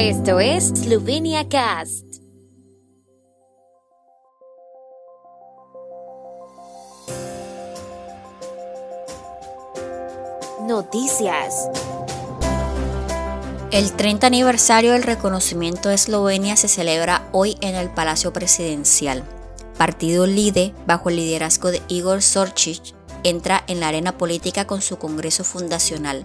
Esto es Slovenia Cast. Noticias. El 30 aniversario del reconocimiento de Eslovenia se celebra hoy en el Palacio Presidencial. Partido LIDE, bajo el liderazgo de Igor Sorčić, entra en la arena política con su Congreso Fundacional.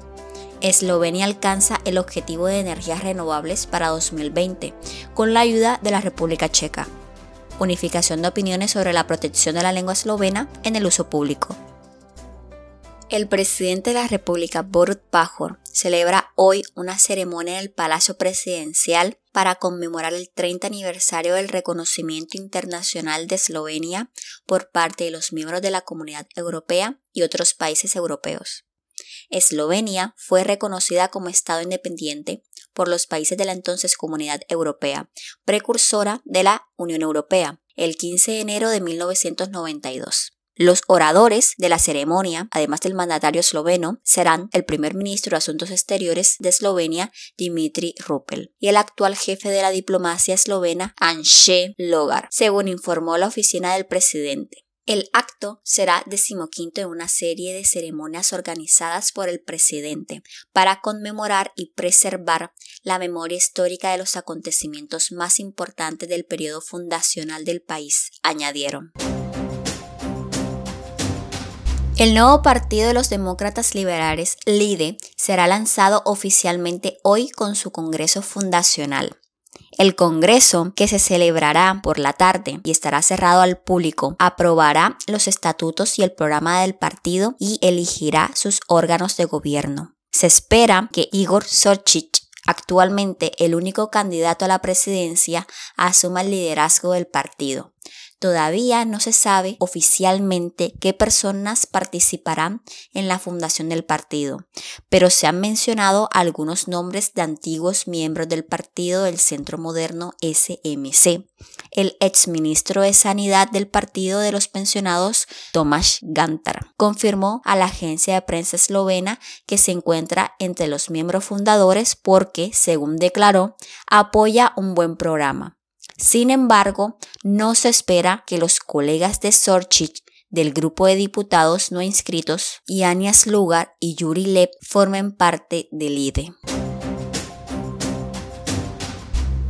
Eslovenia alcanza el objetivo de energías renovables para 2020 con la ayuda de la República Checa. Unificación de opiniones sobre la protección de la lengua eslovena en el uso público. El presidente de la República, Borut Pajor, celebra hoy una ceremonia en el Palacio Presidencial para conmemorar el 30 aniversario del reconocimiento internacional de Eslovenia por parte de los miembros de la Comunidad Europea y otros países europeos. Eslovenia fue reconocida como Estado independiente por los países de la entonces Comunidad Europea, precursora de la Unión Europea, el 15 de enero de 1992. Los oradores de la ceremonia, además del mandatario esloveno, serán el primer ministro de Asuntos Exteriores de Eslovenia, Dimitri Rupel, y el actual jefe de la diplomacia eslovena, Anše Logar, según informó la oficina del presidente. El acto será decimoquinto en una serie de ceremonias organizadas por el presidente para conmemorar y preservar la memoria histórica de los acontecimientos más importantes del periodo fundacional del país, añadieron. El nuevo partido de los demócratas liberales, LIDE, será lanzado oficialmente hoy con su Congreso Fundacional. El Congreso, que se celebrará por la tarde y estará cerrado al público, aprobará los estatutos y el programa del partido y elegirá sus órganos de gobierno. Se espera que Igor Sorchich, actualmente el único candidato a la presidencia, asuma el liderazgo del partido. Todavía no se sabe oficialmente qué personas participarán en la fundación del partido, pero se han mencionado algunos nombres de antiguos miembros del partido del Centro Moderno SMC. El exministro de Sanidad del Partido de los Pensionados, Tomasz Gantar, confirmó a la agencia de prensa eslovena que se encuentra entre los miembros fundadores porque, según declaró, apoya un buen programa. Sin embargo, no se espera que los colegas de Sorchich del grupo de diputados no inscritos, Yanias Lugar y Yuri Lep, formen parte del IDE.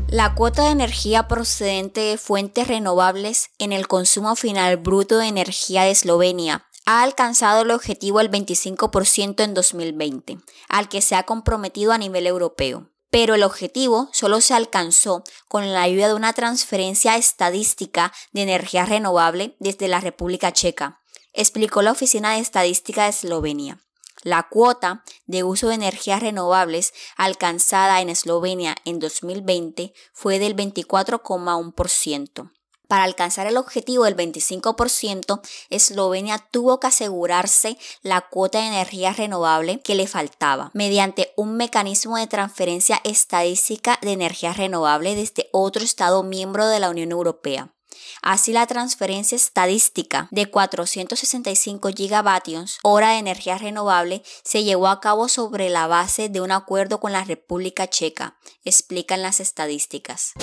La cuota de energía procedente de fuentes renovables en el consumo final bruto de energía de Eslovenia ha alcanzado el objetivo del 25% en 2020, al que se ha comprometido a nivel europeo pero el objetivo solo se alcanzó con la ayuda de una transferencia estadística de energía renovable desde la República Checa, explicó la Oficina de Estadística de Eslovenia. La cuota de uso de energías renovables alcanzada en Eslovenia en 2020 fue del 24,1%. Para alcanzar el objetivo del 25%, Eslovenia tuvo que asegurarse la cuota de energía renovable que le faltaba mediante un mecanismo de transferencia estadística de energía renovable desde otro Estado miembro de la Unión Europea. Así la transferencia estadística de 465 gigavatios hora de energía renovable se llevó a cabo sobre la base de un acuerdo con la República Checa, explican las estadísticas.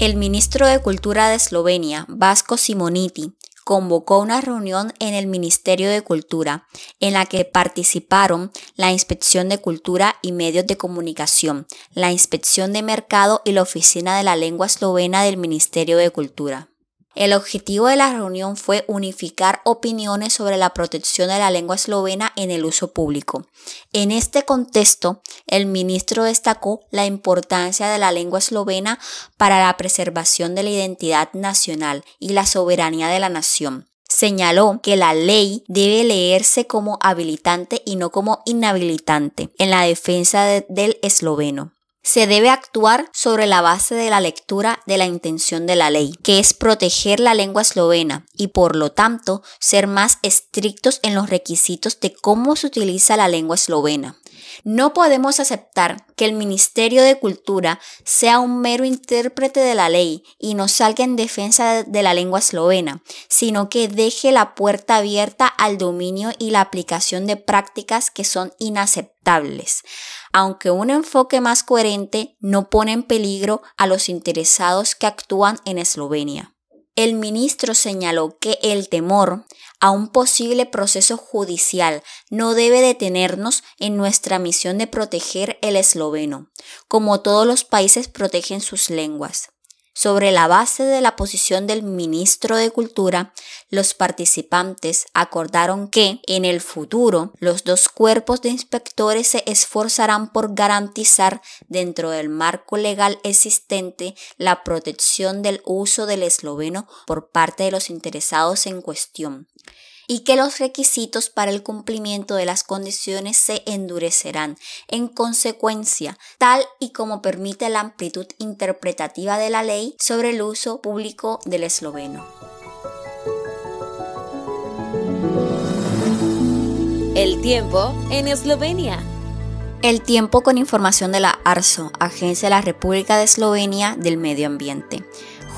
El ministro de Cultura de Eslovenia, Vasco Simoniti, convocó una reunión en el Ministerio de Cultura, en la que participaron la Inspección de Cultura y Medios de Comunicación, la Inspección de Mercado y la Oficina de la Lengua Eslovena del Ministerio de Cultura. El objetivo de la reunión fue unificar opiniones sobre la protección de la lengua eslovena en el uso público. En este contexto, el ministro destacó la importancia de la lengua eslovena para la preservación de la identidad nacional y la soberanía de la nación. Señaló que la ley debe leerse como habilitante y no como inhabilitante en la defensa del esloveno se debe actuar sobre la base de la lectura de la intención de la ley, que es proteger la lengua eslovena y por lo tanto ser más estrictos en los requisitos de cómo se utiliza la lengua eslovena. No podemos aceptar que el Ministerio de Cultura sea un mero intérprete de la ley y no salga en defensa de la lengua eslovena, sino que deje la puerta abierta al dominio y la aplicación de prácticas que son inaceptables, aunque un enfoque más coherente no pone en peligro a los interesados que actúan en Eslovenia. El ministro señaló que el temor a un posible proceso judicial no debe detenernos en nuestra misión de proteger el esloveno, como todos los países protegen sus lenguas. Sobre la base de la posición del ministro de Cultura, los participantes acordaron que, en el futuro, los dos cuerpos de inspectores se esforzarán por garantizar, dentro del marco legal existente, la protección del uso del esloveno por parte de los interesados en cuestión y que los requisitos para el cumplimiento de las condiciones se endurecerán en consecuencia, tal y como permite la amplitud interpretativa de la ley sobre el uso público del esloveno. El tiempo en Eslovenia. El tiempo con información de la ARSO, Agencia de la República de Eslovenia del Medio Ambiente.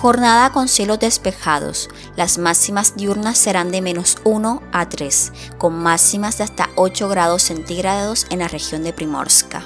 Jornada con cielos despejados. Las máximas diurnas serán de menos 1 a 3, con máximas de hasta 8 grados centígrados en la región de Primorska.